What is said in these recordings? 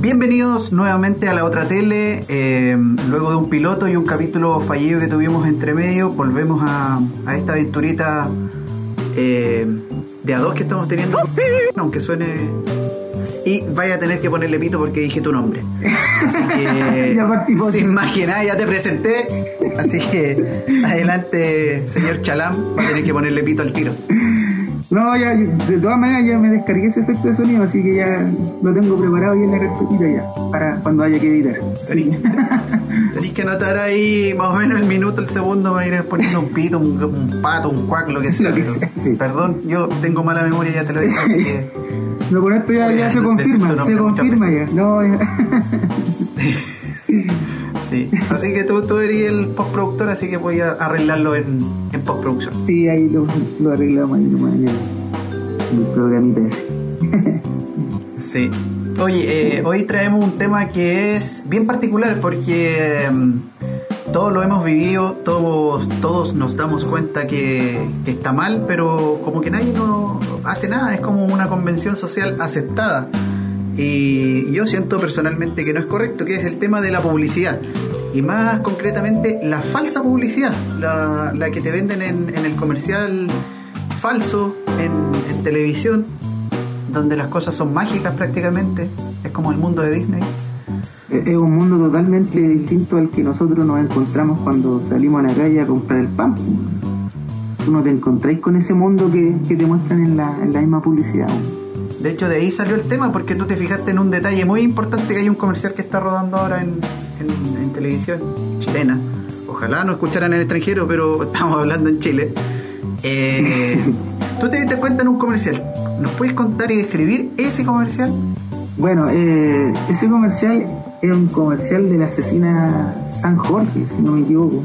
Bienvenidos nuevamente a la otra tele. Eh, luego de un piloto y un capítulo fallido que tuvimos entre medio, volvemos a, a esta aventurita eh, de a dos que estamos teniendo. Aunque suene. Y vaya a tener que ponerle pito porque dije tu nombre. Así que, Ya sin más que nada, ya te presenté. Así que, adelante, señor Chalam, va a tener que ponerle pito al tiro. No, ya, de todas maneras ya me descargué ese efecto de sonido, así que ya lo tengo preparado y en la carpetita ya, para cuando haya que editar. Sí. Tenéis que anotar ahí más o menos el minuto, el segundo, va a ir poniendo un pito, un, un pato, un cuac, lo que sea. Lo que pero- sea, sí. Perdón, yo tengo mala memoria, ya te lo dije, así que No, con esto ya, ya se confirma, se confirma ya. No, ya. sí. Así que tú, tú eres el postproductor, así que voy a arreglarlo en, en postproducción. Sí, ahí lo, lo arreglamos ahí nomás en el, en el programita ese. Sí. Oye, eh, hoy traemos un tema que es bien particular porque mm, todos lo hemos vivido, todos, todos nos damos cuenta que, que está mal, pero como que nadie no hace nada, es como una convención social aceptada. Y yo siento personalmente que no es correcto, que es el tema de la publicidad. Y más concretamente, la falsa publicidad, la, la que te venden en, en el comercial falso, en, en televisión, donde las cosas son mágicas prácticamente. Es como el mundo de Disney. Es es un mundo totalmente distinto al que nosotros nos encontramos cuando salimos a la calle a comprar el pan. Tú no te encontráis con ese mundo que, que te muestran en la, en la misma publicidad. De hecho, de ahí salió el tema porque tú te fijaste en un detalle muy importante que hay un comercial que está rodando ahora en, en- en televisión chilena. Ojalá no escucharan en el extranjero, pero estamos hablando en Chile. Eh, tú te diste cuenta en un comercial. ¿Nos puedes contar y describir ese comercial? Bueno, eh, ese comercial era un comercial de la asesina San Jorge, si no me equivoco.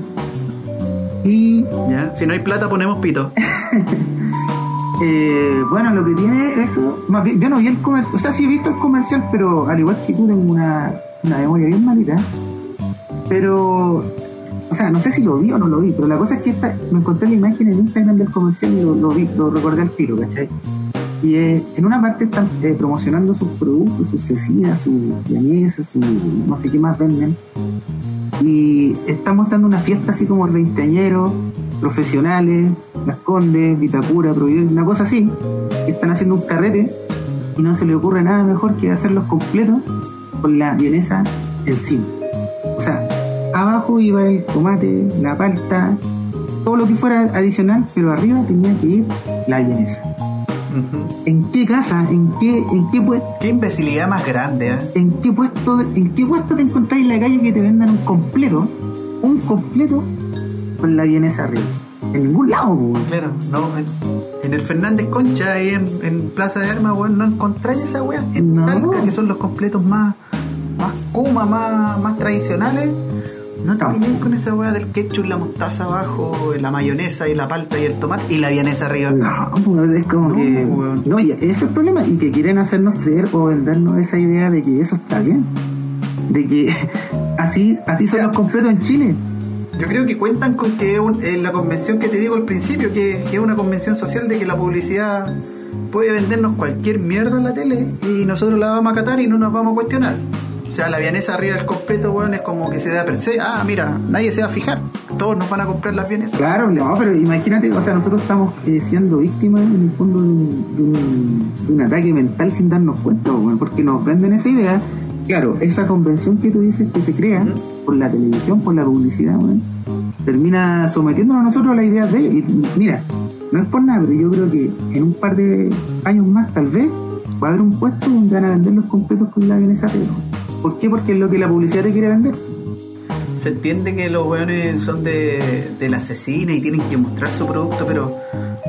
Y ¿Ya? Si no hay plata, ponemos pito. eh, bueno, lo que tiene eso, yo no vi el comercial, o sea, sí he visto el comercial, pero al igual que tú tengo una, una memoria bien malita. Pero, o sea, no sé si lo vi o no lo vi, pero la cosa es que esta, me encontré la imagen en Instagram del comercial y lo, lo vi, lo recordé al tiro, ¿cachai? Y eh, en una parte están eh, promocionando sus productos, sus cecinas, sus llanesas, su no sé qué más venden. Y están mostrando una fiesta así como el veinteañero, profesionales, Las Condes, Vitacura, Providencia, una cosa así. Están haciendo un carrete y no se le ocurre nada mejor que hacerlos completos con la vienesa encima. O sea, abajo iba el tomate, la palta, todo lo que fuera adicional, pero arriba tenía que ir la vienesa. ¿En qué casa, en qué, en qué, pue- Qué imbecilidad más grande, ¿eh? en qué puesto, en qué puesto te encontráis en la calle que te vendan un completo, un completo con la vienesa arriba? En ningún lado, weón. Claro, no, en, en el Fernández Concha, ahí en, en Plaza de Armas, weón, no encontráis esa weá. En No. Talca, que son los completos más, más kuma, más, más tradicionales, no te No. con esa weá del ketchup, la mostaza abajo, la mayonesa y la palta y el tomate y la vienesa arriba. No, es como No, que. weón. No, y ese es el problema. Y que quieren hacernos creer o vendernos esa idea de que eso está bien. De que así, así son sea, los completos en Chile. Yo creo que cuentan con que un- en la convención que te digo al principio, que, es una convención social de que la publicidad puede vendernos cualquier mierda en la tele y nosotros la vamos a catar y no nos vamos a cuestionar. O sea, la vienesa arriba del completo, weón, es como que se da per se. Ah, mira, nadie se va a fijar. Todos nos van a comprar las vienesas. Claro, no, pero imagínate, o sea, nosotros estamos eh, siendo víctimas en el fondo de un, de un- de un ataque mental sin darnos cuenta, weón, porque nos venden esa idea. Claro, esa convención que tú dices que se crea por la televisión, por la publicidad, termina sometiéndonos a nosotros a la idea de. Y mira, no es por nada, pero yo creo que en un par de años más, tal vez, va a haber un puesto donde van a vender los completos con la vienesa. ¿Por qué? Porque es lo que la publicidad te quiere vender. Se entiende que los weones son de, de la asesina y tienen que mostrar su producto, pero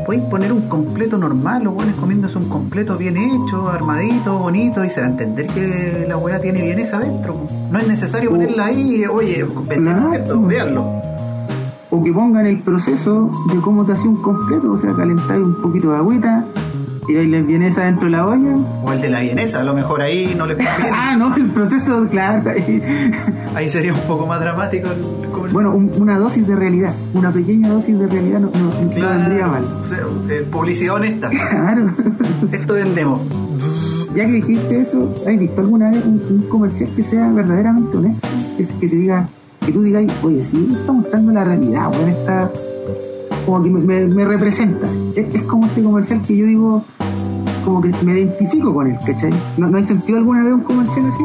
pueden poner un completo normal, los weones comiéndose un completo bien hecho, armadito, bonito, y se va a entender que la weá tiene vienesa adentro. po. No es necesario ponerla ahí, oye, vendemos No. esto, véanlo. o que pongan el proceso de cómo te hacía un completo, o sea, calentáis un poquito de agüita, tiráis la vienesa dentro de la olla. O el de la vienesa, a lo mejor ahí no le conviene. Ah, no, el proceso, claro. ahí. Ahí sería un poco más dramático el comercial. Bueno, un- una dosis de realidad, una pequeña dosis de realidad no, no- no vendría mal. O sea, eh, publicidad honesta. Claro. Esto vendemos. ya que dijiste eso, ¿has visto alguna vez un, un comercial que sea verdaderamente honesto? Es que te diga, que tú digas, oye, sí, está mostrando la realidad, weón, está como que me, me- representa. Es, es como este comercial que yo digo, como que me identifico con él, ¿cachai? ¿No, no hay sentido alguna vez un comercial así?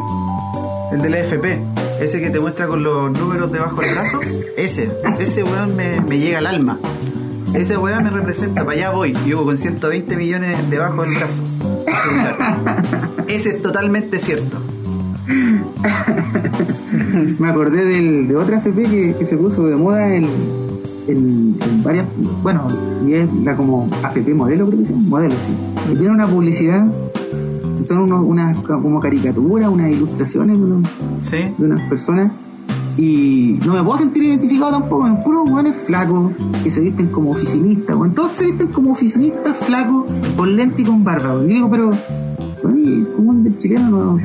El de la FP, ese que te muestra con los números debajo del brazo, ese, ese weón me, me llega al alma. Ese weón me representa, para allá voy, yo con 120 millones debajo del brazo. Ese es totalmente cierto. Me acordé del, de otra FP que, que se puso de moda en, en, en varias, bueno, y es la como AFP modelo, creo que sí, modelo, sí. Y tiene una publicidad, son unos, unas como caricaturas, unas ilustraciones de, unos- ¿Sí? de unas personas. Y no me puedo sentir identificado tampoco, en puros hueones flacos que se visten como oficinistas, weón. Todos se visten como oficinistas flacos, con lente y con barba. Y digo, pero, el común del chileno no,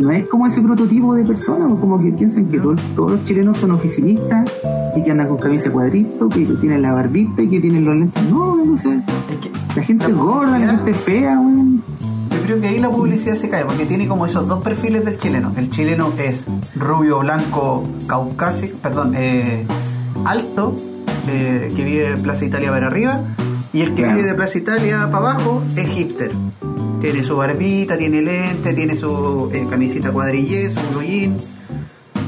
no es como ese prototipo de persona, o como que piensan que todos, todos los chilenos son oficinistas y que andan con camisa cuadrito, que tienen la barbita y que tienen los lentes. No, no sé. Es que La gente La es gorda, la gente es fea, weón. Yo creo que ahí la publicidad se cae, porque tiene como esos dos perfiles del chileno. El chileno es rubio, blanco, caucásico, perdón, eh, alto, eh, que vive de Plaza Italia para arriba, y el que Claro. vive de Plaza Italia para abajo es hipster. Tiene su barbita, tiene lente, tiene su eh, camisita cuadrillé, su blue y,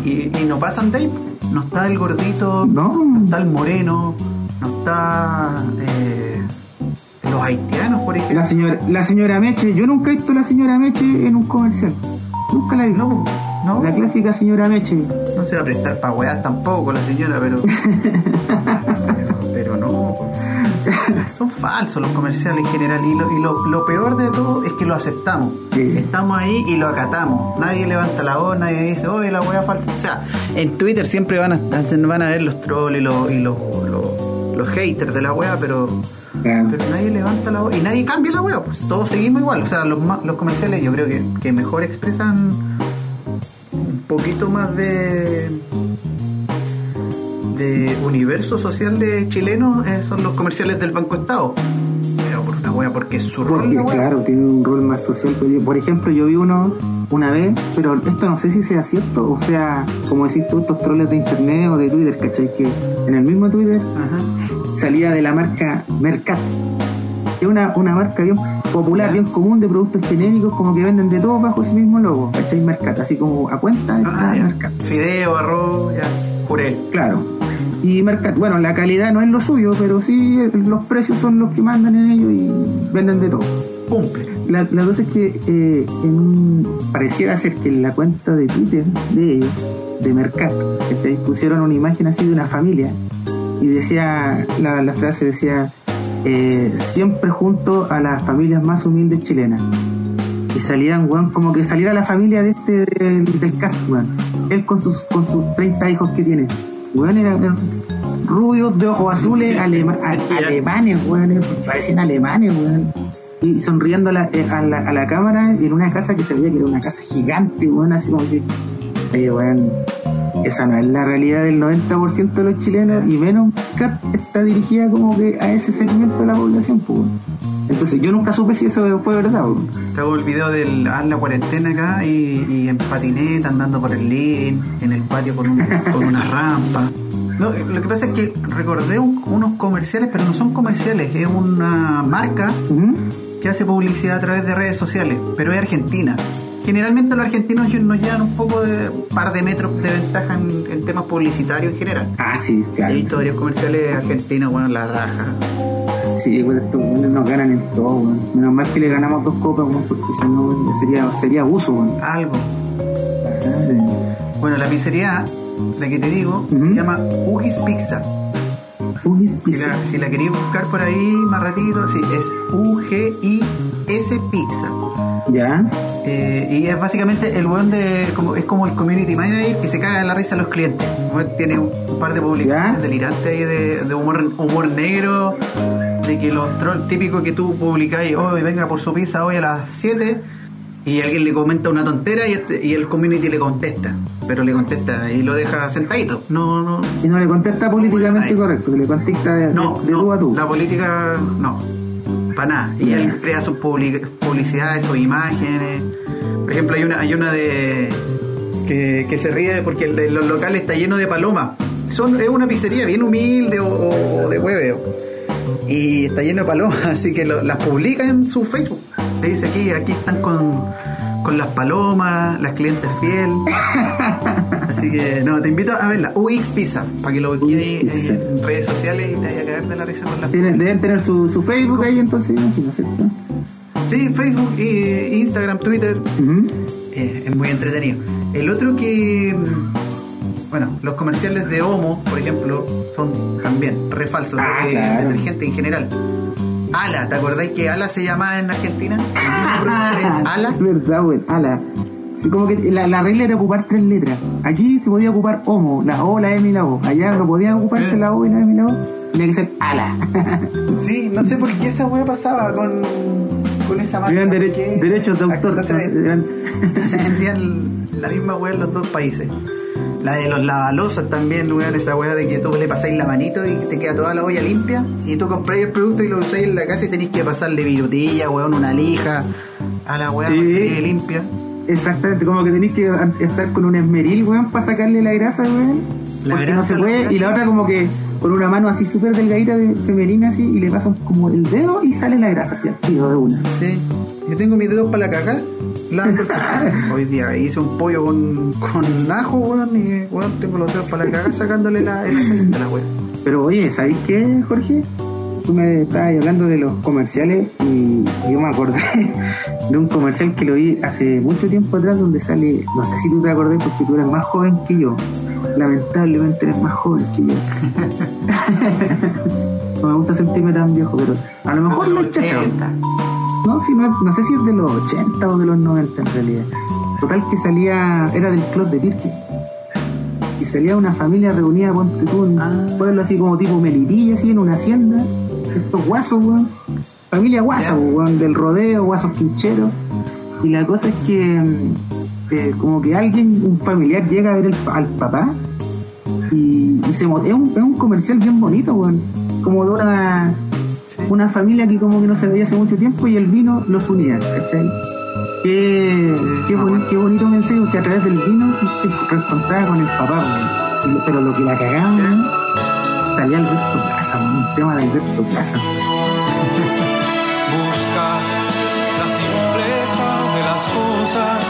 y no pasan de ahí. No está el gordito, No. no está el moreno, no está eh, los haitianos, por ejemplo. La señora, la señora Meche, yo nunca he visto a la señora Meche en un comercial. Nunca la he visto. No, no. La clásica señora Meche. No se va a prestar para weas tampoco la señora, pero. Son falsos los comerciales en general. Y, lo, y lo, lo peor de todo es que lo aceptamos. Sí. Estamos ahí y lo acatamos. Nadie levanta la voz, nadie dice, oye, la wea falsa. O sea, en Twitter siempre van a, van a ver los trolls y los, y los, los, los haters de la wea, pero. Pero nadie levanta la voz y nadie cambia la wea, pues todos seguimos igual. O sea, los, los comerciales yo creo que, que mejor expresan un poquito más de de universo social de chilenos eh, son los comerciales del Banco Estado. Pero por una wea, porque es su rol. Porque wea. claro, tiene un rol más social. Por ejemplo, yo vi uno una vez, pero esto no sé si sea cierto, o sea, como decís tú, estos troles de internet o de Twitter, ¿cachai? Que en el mismo Twitter Ajá. salía de la marca Mercat, que es una, una marca bien popular, bien común de productos genéricos, como que venden de todo bajo ese mismo logo, ¿cachai? Mercat, así como a cuenta Ah. Mercat. Fideo, arroz, ya. Jurel. Claro. Y Mercat, bueno, la calidad no es lo suyo, pero sí los precios son los que mandan en ellos y venden de todo. Cumple. La, la cosa es que eh, en pareciera ser que en la cuenta de Twitter de ellos, de Mercat, ¿cachai? pusieron una imagen así de una familia y decía, la, la frase decía, eh, siempre junto a las familias más humildes chilenas. Y salían, weón, como que saliera la familia de este, del, del cast, weón. Él con sus, con sus 30 hijos que tiene. Weón, eran eran rubios de ojos azules, alema- a- alemanes, weón, parecían alemanes, weón. Y sonriendo a la, eh, a, la, a la cámara en una casa que se veía que era una casa gigante, weón, así como si, oye, weón, esa no es la realidad del 90% de los chilenos y menos Cat está dirigida como que a ese segmento de la población, pues. Entonces yo nunca supe si eso fue verdad, hago el video del haz la cuarentena acá y, y en patineta andando por el living, en el patio con, un- con una rampa. No, lo que pasa es que recordé un- unos comerciales, pero no son comerciales, es una marca que hace publicidad a través de redes sociales, pero es argentina. Generalmente los argentinos nos llevan un poco de un par de metros de ventaja en, en temas publicitarios en general. Ah, sí, claro. He visto varios comerciales argentinos, bueno, la raja. Sí, pues estos weones nos ganan en todo, weón. Menos mal que le ganamos dos copas, porque si no sería, sería abuso. Algo. Bueno, la pizzería, la que te digo, se llama Ugis Pizza. Ugis Si Pizza. la, si la queréis buscar por ahí más ratito, sí, es U-G-I-S Pizza. Ya. Eh, y es básicamente el weón de. Como, es como el community manager que se caga en la risa a los clientes. Tiene un, un par de publicaciones ¿Ya? delirantes ahí de, de humor, humor negro. De que los trolls típicos que tú publicáis, hoy venga por su pizza hoy a las 7. Y alguien le comenta una tontera y, este- y el community le contesta. Pero le contesta y lo deja sentadito. No, no. Y no le contesta políticamente correcto, que le contesta de, No, de, de tú a no, tú. la política no. para nada. Y él crea sus public- publicidades, sus imágenes. Por ejemplo, hay una, hay una de que, que se ríe porque el de los locales está lleno de palomas. Son, es una pizzería bien humilde o, o de hueveo. Y está lleno de palomas, así que lo- las publica en su Facebook. Le dice aquí, aquí están con, con las palomas, las clientes fiel. Así que no, te invito a verla. UX Pizza, para que lo Pizza. en redes sociales y te vaya a caer de la risa con las deben tener su, su Facebook ahí entonces, imagino, ¿cierto? Sí, Facebook, y Instagram, Twitter. Eh, es muy entretenido. El otro que. Bueno, los comerciales de Homo, por ejemplo, son también re falsos. Ah, de claro. detergente en general. Ala, ¿te acordáis que Ala se llamaba en Argentina? Ala. Es verdad, güey. Ala. Sí, como que la, la regla era ocupar tres letras. Aquí se podía ocupar homo, la O, la M y la O. Allá no podía ocuparse Eh. la O y la M y la O. Tenía que ser ala. Sí, no sé por qué esa wea pasaba con, con esa marca. Eran derechos de autor. No se, vendían la misma wea en los dos países. La de los lavalosas también, weón, esa wea de que tú le pasáis la manito y te queda toda la olla limpia. Y tú compráis el producto y lo usáis en la casa y tenéis que pasarle virutilla, weón, una lija a la Sí. para que limpia. Exactamente, como que tenéis que estar con un esmeril, weón, para sacarle la grasa, weón. La porque no grasa, se puede. Y la otra como que con una mano así súper delgadita de femenina así y le pasan como el dedo y sale la grasa así al tiro de una. Sí. Yo tengo mis dedos para la caca. Hoy día hice un pollo con, con ajo, weón, y weón, tengo los dedos para la sacándole la, el aceite a la wea. Pero oye, ¿sabéis qué, Jorge? Tú me estabas hablando de los comerciales y yo me acordé de un comercial que lo vi hace mucho tiempo atrás donde sale, no sé si tú te acordás porque tú eres más joven que yo. Lamentablemente eres más joven que yo. no me gusta sentirme tan viejo, pero a lo mejor lo he chachado. 80. No, si no, no sé si es de los 80 o de los 90 en realidad. Total que salía, era del club de Pirque. Y salía una familia reunida, ponte tú, en Ah. un pueblo así como tipo Melipilla, así en una hacienda. Estos guasos, weón. Familia guasa, weón, del rodeo, guasos quincheros. Y la cosa es que, mm, eh, como que alguien, un familiar, llega a ver el al papá y, y se es un, es un comercial bien bonito, weón. Como de una. Una familia que como que no se veía hace mucho tiempo y el vino los unía, ¿cachai? Qué, qué, boni- qué bonito mensaje que a través del vino se reencontraba con el papá, Pero lo que la cagaba, weón, salía Alberto Plaza, weón, un tema de Alberto Plaza. Busca la simpleza de las cosas,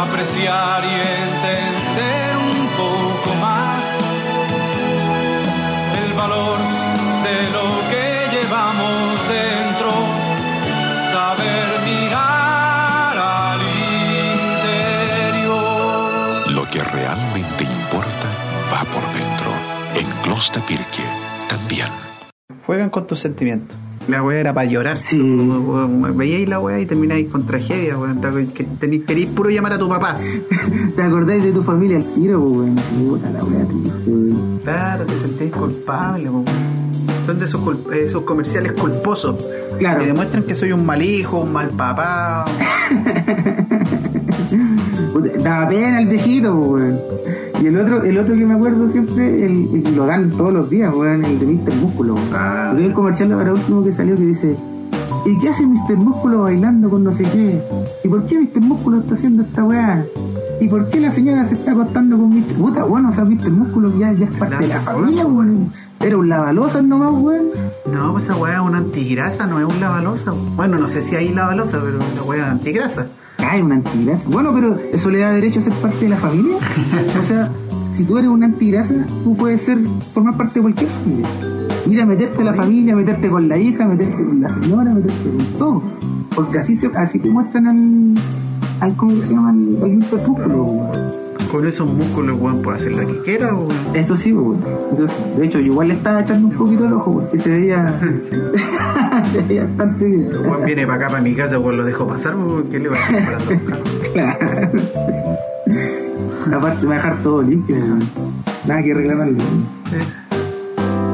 apreciar y entender un En Closta Pirque también. Juegan con tus sentimientos. La wea era para llorar. Sí. Veíais la wea y termináis con tragedia, weón. Tenéis- Queréis puro llamar a tu papá. ¿Te acordáis de tu familia al tiro, weón? La wea triste, weón. Claro, te sentís culpable, weón. Son de esos, cul- esos comerciales culposos. Claro. Que demuestran que soy un mal hijo, un mal papá. Daba pena el viejito, weón. Y el otro, el otro que me acuerdo siempre, el, el- lo dan todos los días, weón, el de Mr. Músculo. Ah. Porque un comercial ahora último que salió que dice, ¿y qué hace Mr. Músculo bailando con no sé qué? ¿Y por qué Mr. Músculo está haciendo esta weá? ¿Y por qué la señora se está acostando con Mr. Puta, bueno, o sea, Mr. Músculo ya, ya es parte de la familia, weón. Era un lavalosas nomás, weón. No, pues esa weá es una antigrasa, no es un lavalosa. Bueno, no sé si hay lavalosa, pero la weá es antigrasa. Ay, una antigrasa. Bueno, pero eso le da derecho a ser parte de la familia. o sea, si tú eres una antigrasa, tú puedes ser, formar parte de cualquier familia. Ir a meterte a la familia, meterte con la hija, meterte con la señora, meterte con todo. Porque así se, así te muestran al, al ¿cómo se llama? Al, al. Con esos músculos, weón, puede hacer la que quiera, weón. Eso sí, weón. Eso sí. De hecho, yo igual le estaba echando un poquito el ojo porque se veía, se veía bastante bien. El weón viene para acá, para mi casa, weón, lo dejo pasar, weón, ¿qué le va a planos? Claro. Aparte, me va a dejar todo limpio, weón. Nada que reclamarle. weón.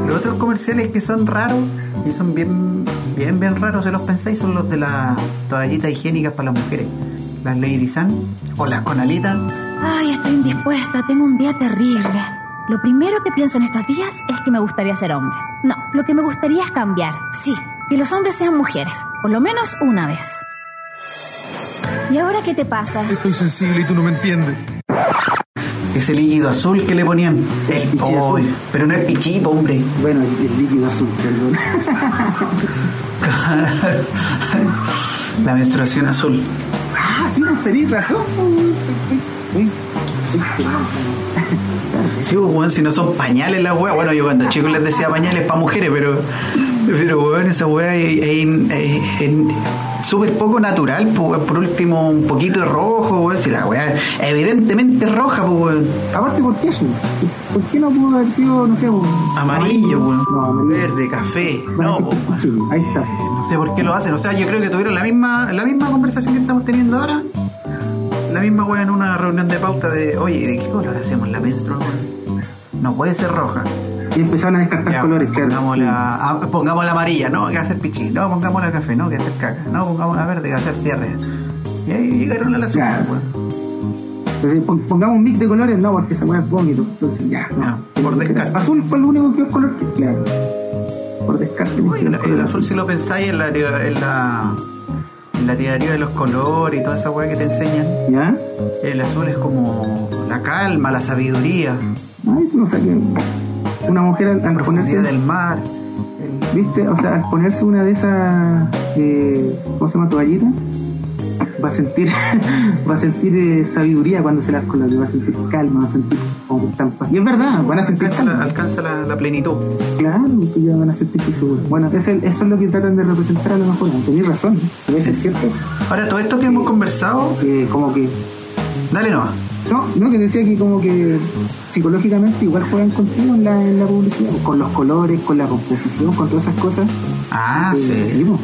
Los otros comerciales que son raros y son bien, bien, bien raros, si los pensáis, son los de las toallitas higiénicas para las mujeres. Las Lady Sun o las con alitas. Ay, estoy indispuesta, tengo un día terrible. Lo primero que pienso en estos días es que me gustaría ser hombre. No, lo que me gustaría es cambiar. Sí, Que los hombres sean mujeres, por lo menos una vez. ¿Y ahora qué te pasa? Estoy sensible y tú no me entiendes. Ese líquido azul que le ponían. El, pichi oh, azul. pero no es pichipo, hombre. Bueno, el, el líquido azul, perdón. La menstruación azul. ah, sí, pues tenés razón. Sí, pues, weón, si no son pañales las weas. Bueno, yo cuando chico les decía pañales para mujeres, pero. Pero, weón, esa wea es, súper poco natural, pues. Por último, un poquito de rojo, weón. Si la wea evidentemente es roja, pues, weón. Aparte, ¿por qué azul? ¿Por qué no pudo haber sido, no sé, Amarillo, weón. No. Verde, café. No. Ahí está. No sé por qué lo hacen. O sea, yo creo que tuvieron la misma, la misma conversación que estamos teniendo ahora. La misma wea en una reunión de pauta de, oye, ¿de qué color hacemos la menstrua, weón? No puede ser roja. Y empezaron a descartar Ya, colores, claro. pongamos, la, ah, pongamos la amarilla, no, que va a ser pichí. No, pongamos la café, no, que va a ser caca. No, pongamos la verde, que va a ser diarrea. Y ahí llegaron a la segunda, Claro. Entonces, pon- pongamos un mix de colores, no, porque esa weá es vómito. Entonces, ya, no. Por descarte. Azul fue el único que es color que, claro. Por descarte. Oye, el el azul, si lo pensáis en la, en la, en la teoría de los colores y toda esa weá que te enseñan, ¿Ya? el azul es como la calma, la sabiduría, Ay, no sé qué. Una mujer al, al ponerse, del mar. el- ¿viste? O sea, al ponerse una de esas, eh, ¿cómo se llama? Toallitas, va a sentir, va a sentir eh, sabiduría cuando se las coloque, va a sentir calma, va a sentir como que están paz. Y es verdad, van a sentir alcanza la, alcanza la, la plenitud. Claro, que ya van a sentirse seguros. Bueno, es el- eso es lo que tratan de representar a lo mejor. Tenéis razón, debe ser cierto. Ahora, todo esto que hemos conversado, Eh, como que dale nomás. No, no, que decía que como que psicológicamente igual juegan contigo en la, en la publicidad, con los colores, con la composición, con todas esas cosas. Ah, Eh, sí. sí, pues,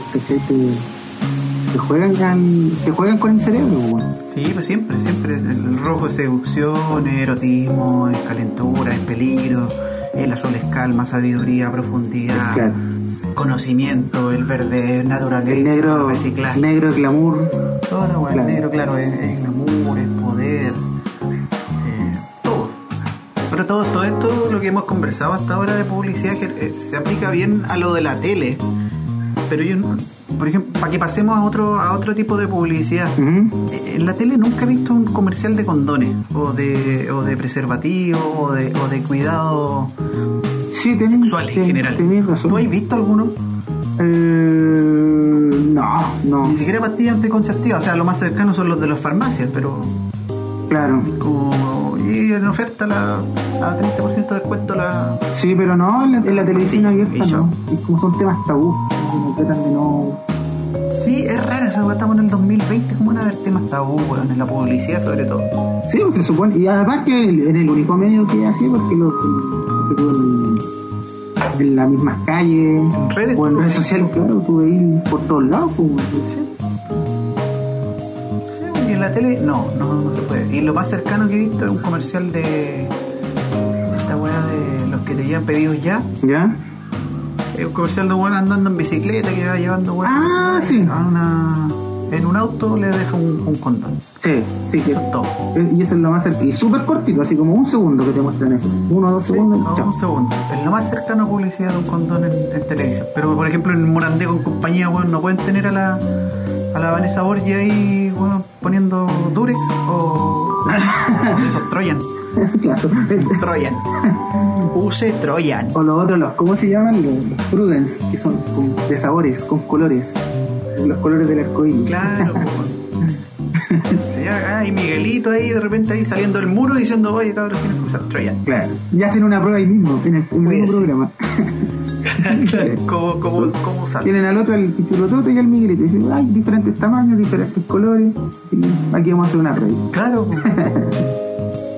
te juegan con, te juegan con el cerebro, bueno. Sí, pues siempre, siempre. El rojo es seducción, es erotismo, es calentura, es peligro. El azul es calma, sabiduría, profundidad, Claro. conocimiento. El verde es naturaleza, El negro, reciclaje. negro glamour, Todo lo bueno, Claro. el negro, claro, es, es glamour, es poder. eh, todo. Pero todo, todo esto, lo que hemos conversado hasta ahora de publicidad, que, eh, se aplica bien a lo de la tele. Pero yo, no- por ejemplo, para que pasemos a otro, a otro tipo de publicidad. Eh, En la tele nunca he visto un comercial de condones o de, o de preservativo o de, o de cuidado sí, tenés, sexual en ten- general. razón. ¿Tú has visto alguno? Eh, no, no, Ni siquiera pastillas anticonceptivas, o sea, lo más cercano son los de las farmacias, pero claro. como y en oferta la, a 30% de descuento la... Sí, pero no, en la, en la televisión abierta no. Es como son temas tabú, de no... Sí, es raro esa weá, estamos en el 2020, como van a haber temas tabú, weón, en la publicidad sobre todo. Sí, pues se supone. Y además que en el único medio que así, porque lo en, en las mismas calles En redes, o en redes sociales, claro, tú veis por todos lados. Pues, Sí. Sí, y en la tele no, no, no se puede. Y lo más cercano que he visto es un comercial de, de esta weá de los que te llevan pedidos ya. ¿Ya? Es un comercial de un andando en bicicleta que va llevando weón Ah, sí. a una, en un auto le deja un, un condón. Sí, sí, que, Eso es todo. y eso es lo más cercano. Y súper cortito, así como un segundo que te muestran eso. Uno o dos segundos No, un segundo. Es lo más cercano a publicidad de un condón en, en televisión. Pero por ejemplo en Morandé con compañía, weón, no pueden tener a la a la Vanessa Borgia ahí, weón, poniendo Durex o, o esos Troyan. claro. Troyan. Use Troyan. O los otros, los, ¿cómo se llaman? Los, los Prudence, que son con- de sabores, con colores. Los colores del arcoíris. Claro, ah, y Miguelito ahí de repente ahí saliendo del muro diciendo, oye cabros, tienes que usar Troyan. Claro. Y hacen una prueba ahí mismo, en el, en el mismo programa. ¿Cómo, cómo, cómo? Tienen al otro, al pichulotote y al Miguelito. Dicen, hay diferentes tamaños, diferentes colores. Aquí vamos a hacer una prueba. Claro.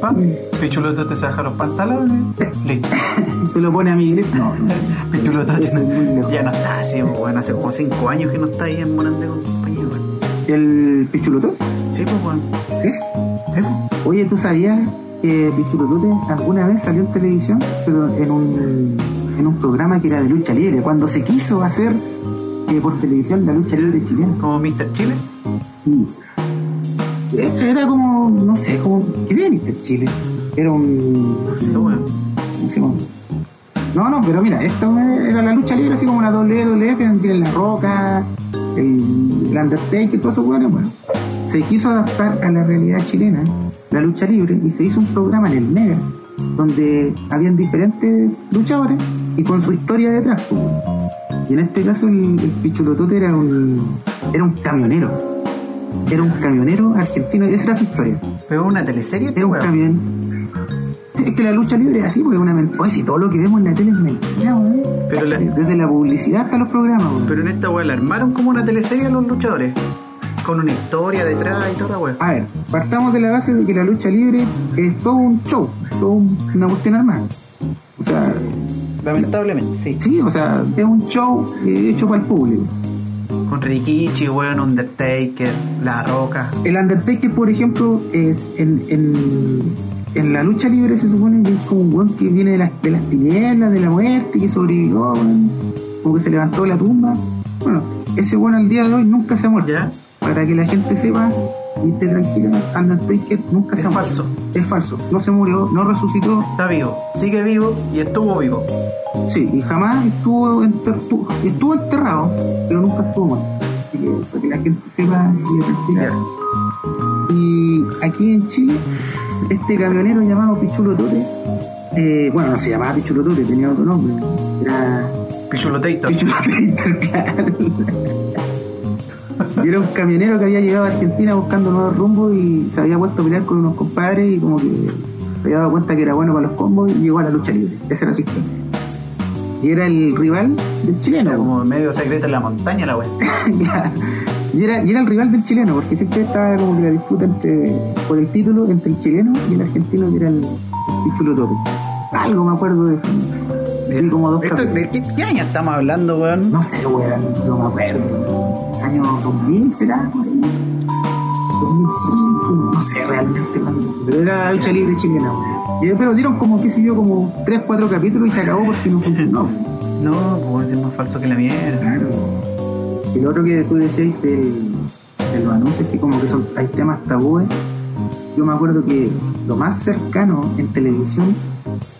Po. Pa, Pichuloto te saca los pantalones. Listo. Se lo pone a Miguelito. No, no. Pichuloto es lejos. ya no está así, po, weón. Hace como 5 años que no está ahí en Morandé con compañía, weón. ¿El pichulotote? Sí, pues, weón. ¿Es? Sí, pues. Oye, ¿tú sabías que Pichulotote alguna vez salió en televisión, pero en un, en un programa que era de lucha libre? Cuando se quiso hacer eh, por televisión la lucha libre chilena. Como Mr. Chile. Y era como, no sé, como, ¿qué era Mr. Chile? Era un. ¿cómo se llama? No, no, pero mira, esto era la lucha libre así como la WWF, donde tienen la roca, el, el Undertaker, todo eso, bueno, bueno. Se quiso adaptar a la realidad chilena, la lucha libre, y se hizo un programa en el Mega, donde habían diferentes luchadores y con su historia detrás. pues. Y en este caso el, el Pichulotote era un, era un camionero. Era un camionero argentino, esa era su historia. Pero una teleserie, Era un weón. camión. Es que la lucha libre es así, porque una mentira. Oye, si todo lo que vemos en la tele es mentira, weón. Pero la- Desde la publicidad hasta los programas, weón. Pero en esta weá la armaron como una teleserie a los luchadores. Con una historia detrás y toda la weá. A ver, partamos de la base de que la lucha libre es todo un show, todo un- una cuestión armada. O sea, Lamentablemente, sí. sí, o sea, es un show eh, hecho para el público. Con Rikichi, weón, Undertaker, La Roca. El Undertaker, por ejemplo, es en, en, en la lucha libre se supone que es como un weón que viene de las, de las tinieblas, de la muerte, que sobrevivió, weón, como que se levantó de la tumba. Bueno, ese weón al día de hoy nunca se ha muerto. ¿Ya? Para que la gente sepa y esté tranquila, Undertaker nunca Es se ha muerto. falso. Es falso. No se murió, no resucitó, Está vivo. Sigue vivo y estuvo vivo. sí, y jamás estuvo, enter- tu- estuvo enterrado, pero nunca estuvo muerto. Así que para que la gente sepa, que tranquila. Y aquí en Chile, este camionero llamado Pichulo Tote, eh, bueno, no se llamaba Pichulo Tote, tenía otro nombre, era. Pichulo Tote, claro. Y era un camionero que había llegado a Argentina buscando nuevos rumbos y se había puesto a pelear con unos compadres y como que se había dado cuenta que era bueno para los combos y llegó a la lucha libre. Esa era su historia. Y era el rival del chileno. Era como medio secreto en la montaña la weá. Y, era, y era el rival del chileno, porque siempre estaba como que la disputa entre, por el título entre el chileno y el argentino, que era el, el Tote. Algo me acuerdo de eso. Como dos Esto-. ¿De qué, qué año estamos hablando, weón? No sé, weón, no me acuerdo. Año 2000 será, por ahí. 2005, no sé realmente cuándo. Pero era lucha libre chilena. Y- Pero dieron como, qué sé yo, como 3, 4 capítulos y se acabó porque no funcionó. No, pues es más falso que la mierda. Claro. Y lo otro que tú decías del, de los anuncios, que como que son, hay temas tabúes. Yo me acuerdo que lo más cercano en televisión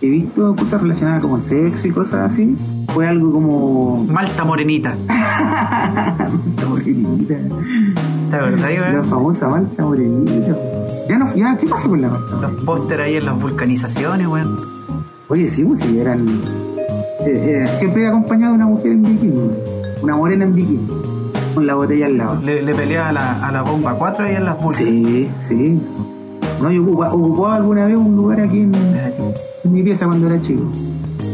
he visto cosas relacionadas como el sexo y cosas así, fue algo como... Malta morenita. Malta morenita. ¿Te acordás, La famosa malta morenita. Ya no, ya, ¿qué pasó con la malta Los pósteres ahí en las vulcanizaciones, weón. Oye, sí, pues sí, eran... eh, eh, siempre era acompañado de una mujer en bikini, una morena en bikini, con la botella al lado. Le, le peleaba a la, a la bomba 4 ahí en las vulcanas. Sí, sí. No, yo ocupaba, ocupaba alguna vez un lugar aquí en, en mi pieza cuando era chico.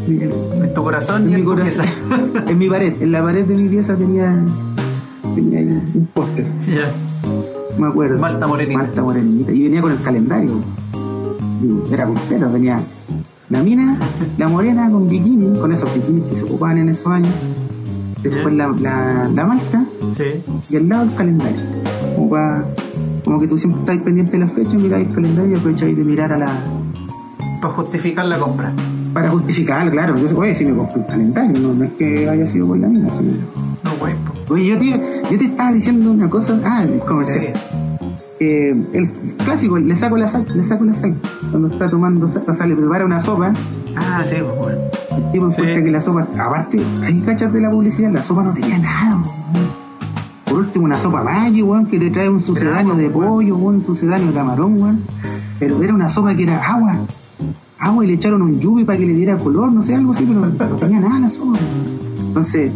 En, tu corazón en y mi en corazón. en mi pared, en la pared de mi pieza tenía, tenía un póster, Ya. me acuerdo. Malta morenita. Malta morenita. Y venía con el calendario. Y era completo, tenía la mina, la morena con bikini, con esos bikinis que se ocupaban en esos años. Después la, la, la malta Sí. y al lado el calendario. Como, pa- como que tú siempre estás pendiente de la fecha, miráis el calendario y aprovecháis de mirar a la. Para justificar la compra. Para justificar, claro. Yo, oye, si me compré un calendario, no, no es que haya sido por la mina. No, güey. Oye, yo te, yo te estaba diciendo una cosa. Ah, el comercial. Eh, el clásico, le saco la sal, le saco la sal. Cuando está tomando sal, le prepara una sopa, Ah, sí, weón. el tipo Sí. encuentra que la sopa, aparte, ahí cachas de la publicidad, la sopa no tenía nada, weón. Por último, una sopa Maggi, weón, que te trae un sucedáneo de pollo, un sucedáneo de camarón, weón. Pero era una sopa que era agua. Agua y le echaron un yubi para que le diera color, no sé, algo así, pero no tenía nada la weón. Entonces,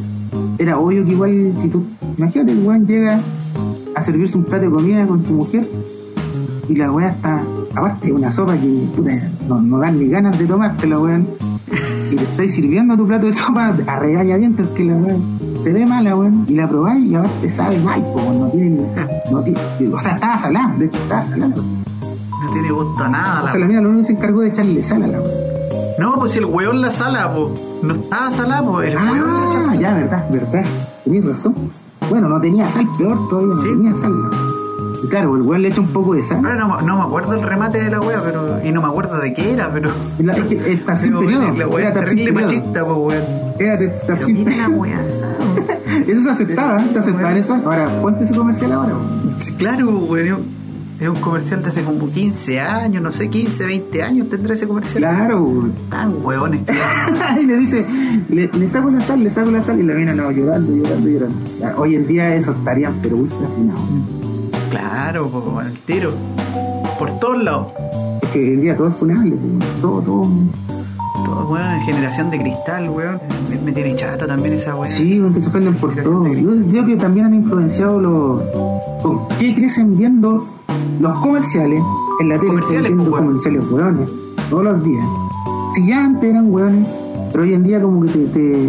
era obvio que igual, si tú, imagínate, el weón llega a servirse un plato de comida con su mujer y la weá está, aparte una sopa que puta, no, no dan ni ganas de tomártela, weón. Y te estáis sirviendo tu plato de sopa a regañadientes que la weá se ve mala, weón. Y la probáis y ahora te sabe mal, pues no tiene, no tiene, o sea, estaba salada, de hecho estaba salada. No tiene gusto a nada. O La sea, la mía lo único se encargó de echarle sal a la. No, pues si el weón la sala, po. No estaba salada, po. El weón le echa Ah, sal. ya, verdad, verdad. Tenías razón. Bueno, no tenía sal, peor todavía, no Sí. tenía sal. la. Y claro, el weón le echa un poco de sal. Ah, no, no me acuerdo el remate de la wea, pero. Y no me acuerdo de qué era, pero. La- es que periodo, weón, La wea era terrible machista, po, weón. Era la. Eso se aceptaba, ¿eh? se aceptaba en eso. Ahora, ponte ese comercial ahora. weón. Claro, weón. Es un comercial de hace como 15 años, no sé, 15, 20 años tendrá ese comercial. Claro. Tan huevones que y le dice, le, le saco la sal, le saco la sal y la mina no, llorando, llorando, llorando. Hoy en día eso estarían, pero ultra afinados. Claro, al tiro. Por todos lados. Es que hoy en día todo es funable, todo, todo. Weón, generación de cristal, weón. Me, me tiene chato también esa weón. Sí, weón, que se ofenden por todo. Yo creo que también han influenciado los. ¿Con qué crecen viendo los comerciales en la tele? Comerciales, viendo pues, weón. comerciales, weones, todos los días. Si ya antes eran weones, pero hoy en día como que te, te,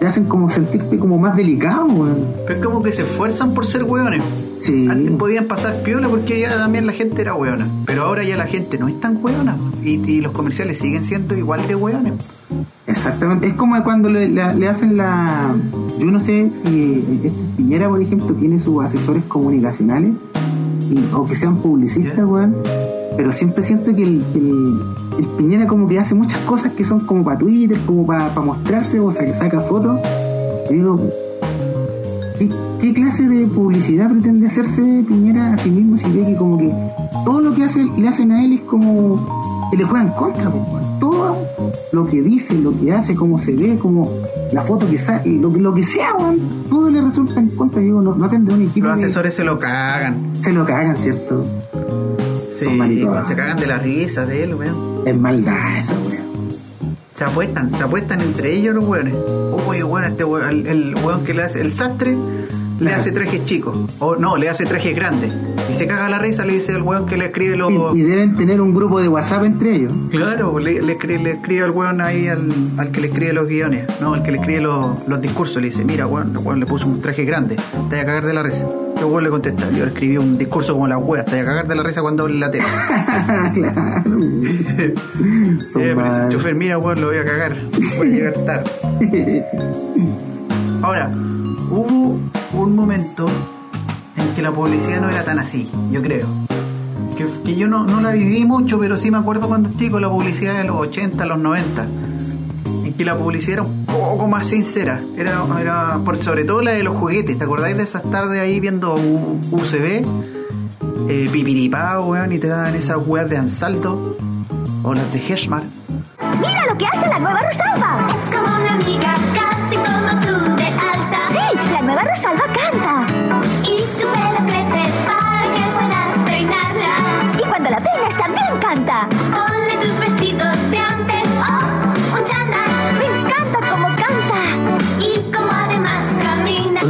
te hacen como sentirte como más delicado, weón. Pero es como que se esfuerzan por ser weones. Sí. Antes podían pasar piola porque ya también la gente era weona. Pero ahora ya la gente no es tan weona. Y, y los comerciales siguen siendo igual de weones. Exactamente, es como cuando le, le- le hacen la... Yo no sé si este Piñera, por ejemplo, tiene sus asesores comunicacionales y- o que sean publicistas, weón, pero siempre siento que el, el, el Piñera como que hace muchas cosas que son como para Twitter, como para mostrarse, o sea, que saca fotos. Y digo, ¿qué, qué clase de publicidad pretende hacerse Piñera a sí mismo si ve que como que todo lo que hace, le hacen a él es como que le juegan contra, pues, todo lo que dice, lo que hace, cómo se ve, como la foto que sale, lo, que- lo que sea, weón, todo le resulta en contra. Digo, no, no tendrá un equipo Los que asesores se lo cagan. se lo cagan, ¿cierto? Sí, se cagan de la risa de él, weón. Es maldad esa, weón. Se apuestan, se apuestan entre ellos los weones. Uy, weón, este weón, el, weón que le hace, el sastre, le hace trajes chicos. O no, le hace trajes grandes. Y se caga la risa, le dice el weón que le escribe los. Y, y deben tener un grupo de WhatsApp entre ellos. Claro, le, le escribe, le escribe al weón ahí al, al que le escribe los guiones, no, al que le escribe los, los discursos, le dice, mira weón, el weón le puso un traje grande, te vas a cagar de la risa. Le contesta, yo escribí un discurso como la te vas a cagar de la risa cuando hable la tele. claro. Eh, pero mal. chofer, mira lo voy a cagar, voy a llegar tarde. Ahora, hubo un momento en que la publicidad no era tan así, yo creo. Que, que yo no, no la viví mucho, pero sí me acuerdo cuando chico la publicidad de los 80, los 90. Que la publicidad era un poco más sincera. Era, era por sobre todo la de los juguetes. ¿Te acordáis de esas tardes ahí viendo U- UCB? Eh, pipiripá, weón, y te daban esas weas de Ansaldo. O las de Heshmar. ¡Mira lo que hace la nueva Rosalba! Es como una amiga, casi como tú de alta. ¡Sí! ¡La nueva Rosalba canta!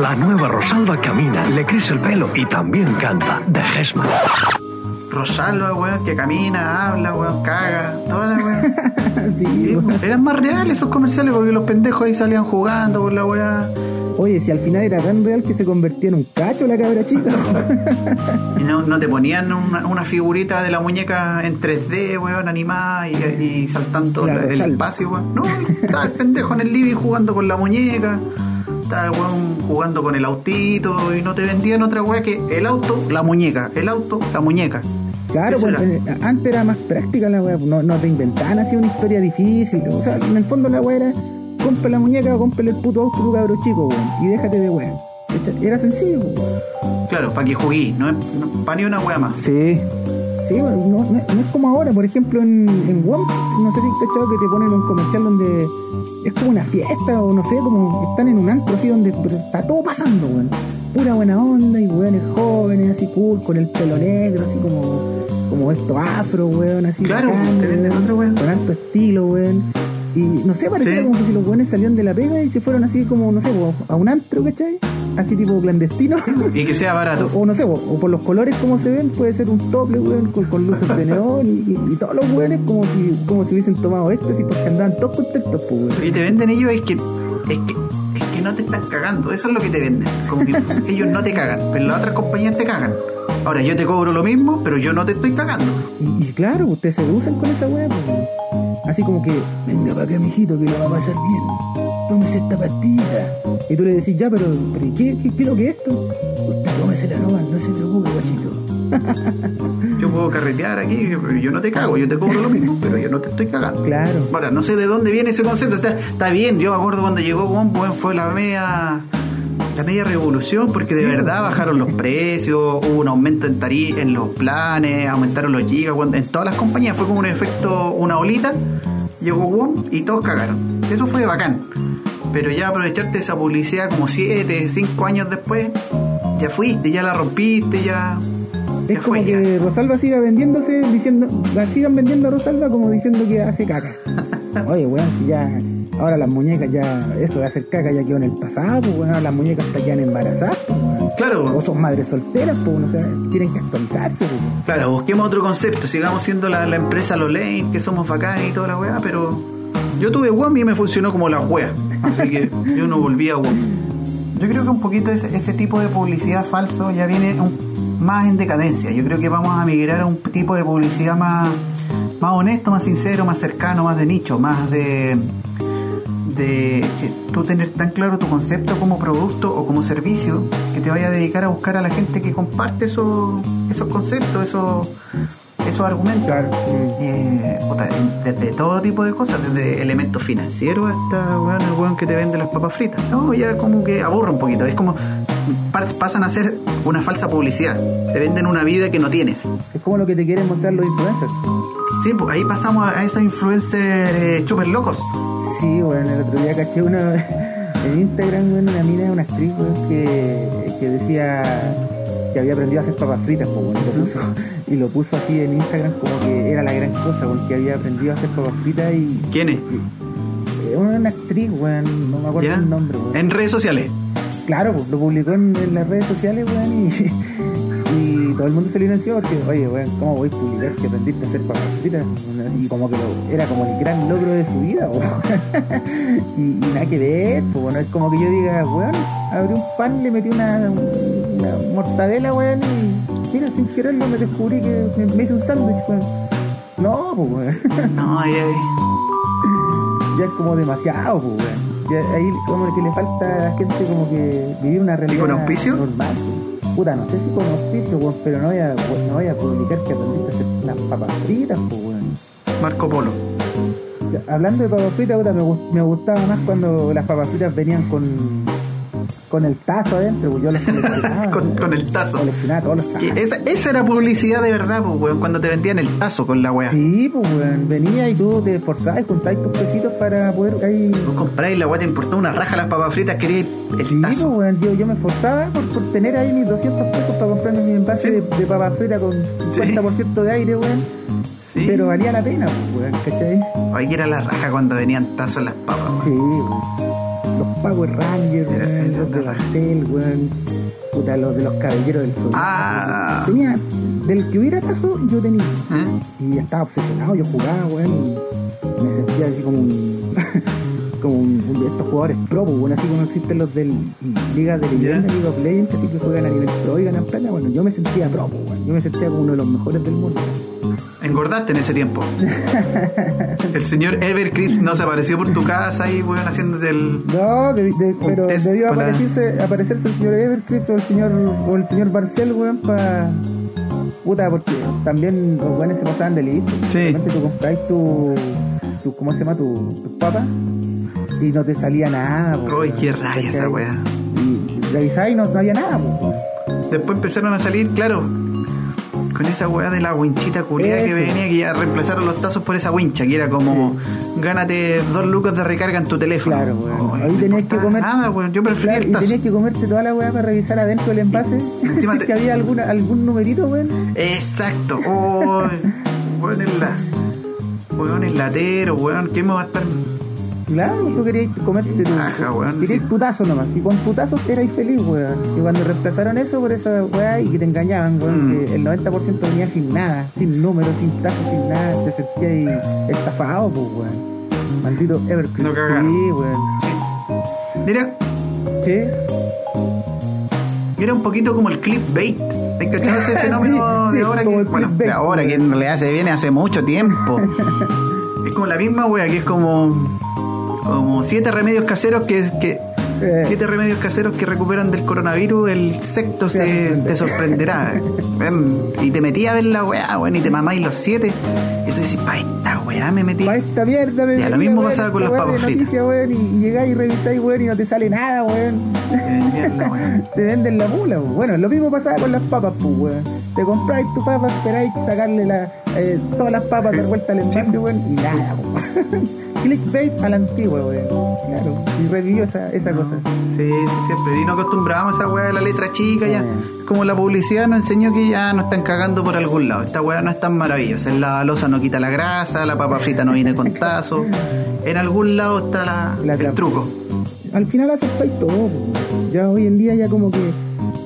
La nueva Rosalba camina, le crece el pelo y también canta. De Hesma. Rosalba, weón, que camina, habla, weón, caga, toda la weón. Sí, weón. Eran más reales esos comerciales porque los pendejos ahí salían jugando por la weá. Oye, si al final era tan real que se convertía en un cacho la cabra chica. Y no, no te ponían una, una figurita de la muñeca en 3D, weón, animada y, y saltando La el espacio, weón. No, estaba el pendejo en el living jugando con la muñeca. Estaba el weón jugando con el autito y no te vendían otra weá que el auto, la muñeca, el auto, la muñeca. Claro, pues, era. eh, antes era más práctica la weá, no, no te inventaban así una historia difícil. O sea, en el fondo la weá era, compra la muñeca o compra el puto auto tu cabro chico, weón, y déjate de weá. Este- Era sencillo, weón. Claro, para que no, es- no para ni una weá más. Sí. Sí, no, no, no es como ahora, por ejemplo, en, en Womp, no sé si has cachado que te ponen un comercial donde es como una fiesta o no sé, como están en un antro así donde está todo pasando, weón. Pura buena onda y weones jóvenes, así cool, con el pelo negro, así como, como esto afro, weón, así. Claro, bacán, te venden weón, otra weón. Con alto estilo, weón. Y no sé, parecía Sí. como que si los weones salían de la pega y se fueron así como, no sé, a un antro, ¿cachai? Así tipo clandestino. Y que sea barato. O, o no sé, o, o por los colores como se ven, puede ser un tople, weón, con, con luces de neón y, y- y todos los weones como si, como si hubiesen tomado éxtasis porque andaban todos contentos, pues, weón. Y te venden ellos es que, es que es que no te están cagando, eso es lo que te venden. Como que ellos no te cagan, pero las otras compañías te cagan. Ahora yo te cobro lo mismo, pero yo no te estoy cagando. Y, y claro, ustedes se seducen con esa weá, pues. Así como que, venga para acá, mijito, que lo va a pasar bien. Tómese esta pastilla. Y tú le decís, ya, pero, pero ¿y ¿qué, qué, qué es lo que es esto? Usted tómesela nomás, no se preocupe, guachito. Yo puedo carretear aquí, yo no te cago, yo te cobro lo mismo, pero yo no te estoy cagando. Claro. Ahora, no sé de dónde viene ese concepto. Está, está bien, yo me acuerdo cuando llegó Womp, weón, fue la media. La media revolución porque de verdad bajaron los precios, hubo un aumento en en los planes, aumentaron los gigas, en todas las compañías fue como un efecto, una olita, llegó boom y todos cagaron. Eso fue bacán. Pero ya aprovecharte esa publicidad como 7, 5 años después, ya fuiste, ya la rompiste, ya... Es como fue, ya. que Rosalba siga vendiéndose, diciendo, la sigan vendiendo a Rosalba como diciendo que hace caca. Oye, weón, si ya, ahora las muñecas ya, eso de hacer caca ya quedó en el pasado, pues weón, ahora las muñecas hasta quedan embarazadas, pues. Claro. O son madres solteras, pues, o sea, tienen que actualizarse, pues. Claro, busquemos otro concepto, sigamos siendo la, la empresa Los Lane, que somos bacanes y toda la weá, pero yo tuve WOM y me funcionó como la wea, así que yo no volví a WOM. Yo creo que un poquito ese, ese tipo de publicidad falso ya viene un- más en decadencia. Yo creo que vamos a migrar a un tipo de publicidad más, más honesto, más sincero, más cercano, más de nicho, más de de eh, tú tener tan claro tu concepto como producto o como servicio que te vaya a dedicar a buscar a la gente que comparte esos, esos conceptos, esos, esos argumentos. Claro, sí. Eh, desde todo tipo de cosas, desde elementos financieros hasta weón, el weón que te vende las papas fritas. No, ya como que aburre un poquito. Es como pas- pasan a ser una falsa publicidad. Te venden una vida que no tienes. Es como lo que te quieren mostrar los influencers. Sí, pues ahí pasamos a esos influencers eh, super locos. Sí, bueno, el otro día caché una en Instagram, bueno, una mina, una actriz, que, que decía que había aprendido a hacer papas fritas, pues, bueno, y, lo puso, y lo puso así en Instagram como que era la gran cosa, porque había aprendido a hacer papas fritas y... ¿Quién es? y- Una, actriz, weón, no me acuerdo ¿Ya? el nombre, weón. En redes sociales. Claro, pues lo publicó en, en las redes sociales, weón, y, y todo el mundo se lo inició porque, oye, weón, ¿cómo voy a publicar que aprendiste a hacer papas? Y como que lo- era como el gran logro de su vida, weón. y, y nada que ver, pues bueno, es como que yo diga, weón, abrí un pan, le metí una, una mortadela, weón, y mira, sin quererlo me descubrí que me, me hice un sándwich, weón. No, pues weón. No, ahí, ahí. ya es como demasiado, pues, weón. Ya ahí como que le falta a la gente como que vivir una realidad con normal. pues. Puta, no sé si con auspicio, weón, pero no voy a, no voy a publicar que aprendiste a hacer las papas fritas, weón. Marco Polo. Hablando de papas fritas, puta, me, gust- me gustaba más cuando las papas fritas venían con con el tazo adentro, pues yo coleccionaba. Con, weón. con el tazo. Todos los Que esa, esa era publicidad de verdad, pues, weón, cuando te vendían el tazo con la weá. Sí, pues, weón, venía y tú te esforzabas y contabas tus pesitos para poder ahí Vos compráis la weá, te importó una raja las papas fritas, queríais el Sí, pues, tazo. weón, yo, yo me esforzaba por, por tener ahí mis 200 pesos para comprarme mi envase Sí. de, de papas fritas con 50% de aire, weón. Sí. Pero valía la pena, pues, weón, ¿cachai? Que era la raja cuando venían tazos las papas, weón. Sí, weón. Power Rangers, weón, los de. Bastel, weón. Puta, los de los caballeros del sol. Ah. Tenía, del que hubiera caso, yo tenía. ¿Eh? Y estaba obsesionado, yo jugaba, weón, y me sentía así como un. como un, estos jugadores pro, pues, bueno, así como existen los del Liga de Leyenda, Ya. League of Legends, así que juegan a nivel pro y ganan plata, bueno, yo me sentía pro, pues, bueno, yo me sentía como uno de los mejores del mundo. Engordaste en ese tiempo. El señor Evercrisp no se apareció por tu casa ahí, weón, haciéndote el. No, de- de- pero debió aparecerse, aparecerse el señor Evercrisp o el señor, o el señor Barcel, weón, para... Puta, porque también los buenos se pasaban de listo. Sí. Tú compráis tu, tu, ¿cómo se llama? Tu, tus papas y no te salía nada. po, Uy, weón. qué raya esa weá. Y revisáis y no, no había nada, weón. Después empezaron a salir, claro, con esa weá de la winchita culiada que venía, que ya reemplazaron los tazos por esa wincha, que era como, gánate dos lucas de recarga en tu teléfono. Claro, weón. Oh, Ahí tenías que comer- Nada, weón, yo prefería Claro, el y tenías que comerte toda la weá para revisar adentro del envase. Encima si te- es que había alguna, algún numerito, weón. Exacto, oh, weón, es la. Weón, es latero, weón, ¿qué me va a estar.? Claro, tú querías comerte tu, Ajá, weón, querías sí. tu tazo nomás. Y con tu tazo erais feliz, weón. Y cuando reemplazaron eso por esa weá y que te engañaban, weón, Mm. que el 90% venía sin nada, sin números, sin tazo, sin nada, te sentías ahí estafado, pues, weón. Maldito Evercrisp. No. Sí, weón. Mira, Sí. era un poquito como el clickbait. ¿Has cachado ese fenómeno Sí, de ahora? Que, bueno, de ahora, que en realidad se viene hace mucho tiempo. es como la misma wea, que es como. Como siete remedios caseros que, que Eh. Siete remedios caseros que recuperan del coronavirus, el sexto se, te sorprenderá. Ven, Y te metí a ver la weá, weón, y te mamáis los siete. Y tú dices, pa' esta weá me metí. Pa' esta mierda me Ya, lo metí, mismo pasaba con las papas fritas. weón, y, llegáis y revisáis, weón, y no te sale nada, weón. Te venden la mula, weón. Bueno, lo mismo pasaba con las papas, pues, weón. Te compráis tu papa, esperáis sacarle la, eh, todas las papas de vuelta al envase, weón, y nada, weón. Clickbait a la antigua, weón. Claro, y revivió esa, esa cosa. Sí, sí, siempre. Y no acostumbrábamos a esa weá de la letra chica ya. Sí. Como la publicidad nos enseñó que ya nos están cagando por algún lado. Esta weá no es tan maravillosa. La losa no quita la grasa, la papa frita no viene con tazo. En algún lado está la, La el truco. Al final aceptáis todo. Ya hoy en día ya como que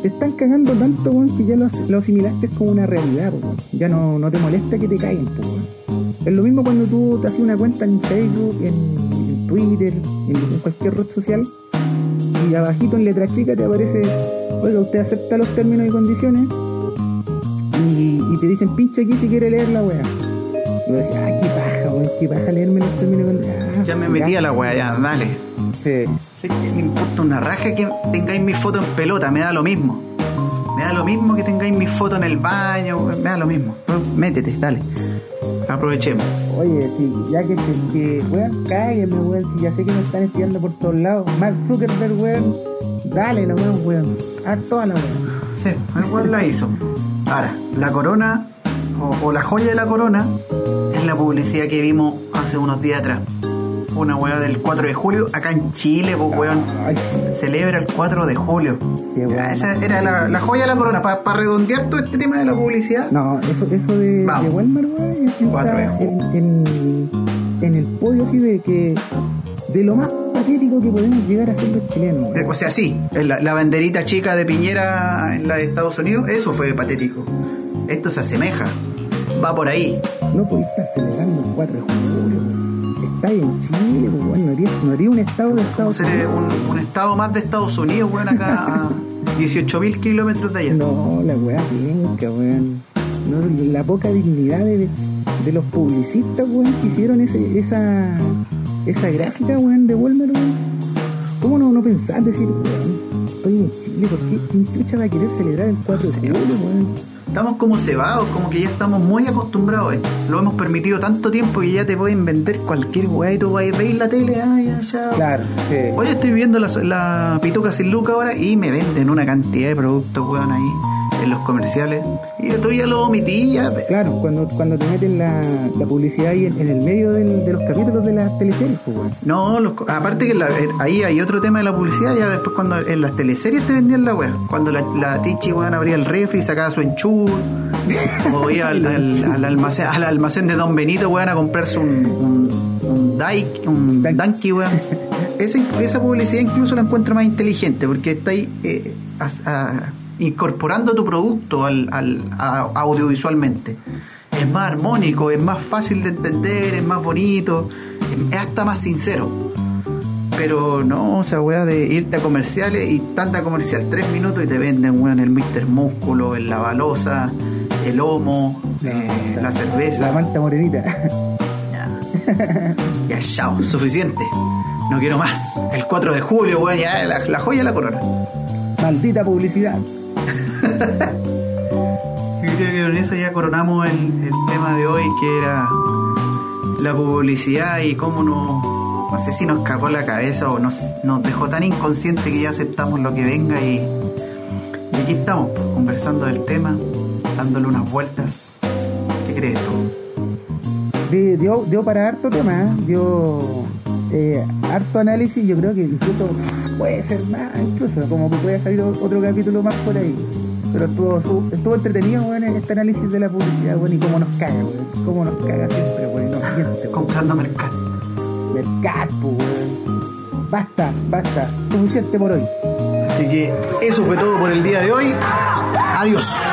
te están cagando tanto, weón, que ya lo, lo asimilaste como una realidad, weón. Ya no, no te molesta que te caigan, weón. Es lo mismo cuando tú te haces una cuenta en Facebook, en, en Twitter, en, en cualquier red social, y abajito en letra chica te aparece, oiga, usted acepta los términos y condiciones, y, y te dicen, pinche aquí si quiere leer la weá. Y yo decía, ah, qué paja, weón, qué paja leerme los términos y condiciones. Ah, Ya me metí a la weá, ya, dale. Sí. Sí, que me importa una raja que tengáis mi foto en pelota, me da lo mismo. Me da lo mismo que tengáis mi foto en el baño, weón, me da lo mismo. Métete, dale. Aprovechemos. Oye, sí, ya que, que, weón, cállame, weón, si ya sé que me están espiando por todos lados. Mark Zuckerberg, weón, dale nomás, weón, haz toda la weón. Sí, el weón la hizo. Ahora, la corona, o, o la joya de la corona, es la publicidad que vimos hace unos días atrás. Una weá del 4 de julio, acá en Chile, pues weón. Celebra el 4 de julio. Ya, esa era la, la joya de la corona. Para redondear todo este tema de la publicidad, no, eso, eso de, de Walmart, weón, está Cuatro de en, en, en el podio así de que de lo más patético que podemos llegar a ser los chilenos. Eh, weón. O sea, sí, la, la banderita chica de Piñera en la de Estados Unidos, eso fue patético. Esto se asemeja, va por ahí. No podéis estar celebrando el 4 de julio. En Chile, pues, no haría, no haría un estado de Estados Unidos. un, un estado más de Estados Unidos, weón, acá a 18.000 kilómetros de allá. No, la weá penca, weón. No, la poca dignidad de, de los publicistas, weón, que hicieron ese, esa, esa Sí. gráfica, weón, de Walmart, weón. ¿Cómo no, no pensar decir, weón, estoy en Chile, ¿por qué? ¿Quién chucha va a querer celebrar el 4 Sí. de julio, weón? Estamos como cebados, como que ya estamos muy acostumbrados a esto. Lo hemos permitido tanto tiempo que ya te pueden vender cualquier weá y tú vas a ver la tele, ay, ya, chao. Claro, sí. Oye, estoy viendo la, la pituca sin luca ahora y me venden una cantidad de productos, weón, ahí en los comerciales. Y tú ya lo omití, ya. Claro, cuando, cuando te meten la, la publicidad ahí en, en el medio del- de los capítulos de las teleseries, pues. No, los aparte que la- eh, ahí hay otro tema de la publicidad, ya después cuando en las teleseries te vendían la weá. Cuando la, la Tichi, weón, abría el refri y sacaba su enchur. o iba al, al- al almacén, al almacén de Don Benito, weón, a comprarse un, un, un, Dai- un Danky, weón. Esa, esa publicidad incluso la encuentro más inteligente porque está ahí eh, a- a- incorporando tu producto al, al- a- audiovisualmente. Es más armónico, es más fácil de entender, es más bonito, es hasta más sincero. Pero no, o sea, weá de irte a comerciales y tanta comercial, tres minutos y te venden, weón, el Mr. Músculo, el Lavalosa, el Homo, eh, la cerveza. La manta morenita. Ya. Ya, chao, suficiente. No quiero más. El 4 de julio, weón, ya la, la joya de la corona. Maldita publicidad. Yo creo que con eso ya coronamos el, tema de hoy, que era la publicidad y cómo nos, no sé si nos cagó la cabeza o nos, dejó tan inconsciente que ya aceptamos lo que venga y, aquí estamos, pues, conversando del tema, dándole unas vueltas. ¿Qué crees tú? Dio, para harto tema, ¿eh? dio eh, harto análisis, yo creo que incluso puede ser más, incluso como que puede salir otro capítulo más por ahí. Pero estuvo, su- estuvo entretenido, weón, este análisis de la publicidad, weón, y cómo nos caga, weón. Cómo nos caga siempre, weón, y nos. Comprando mercado. Mercat, po, weón. Basta, basta, suficiente por hoy. Así que eso fue todo por el día de hoy. Adiós.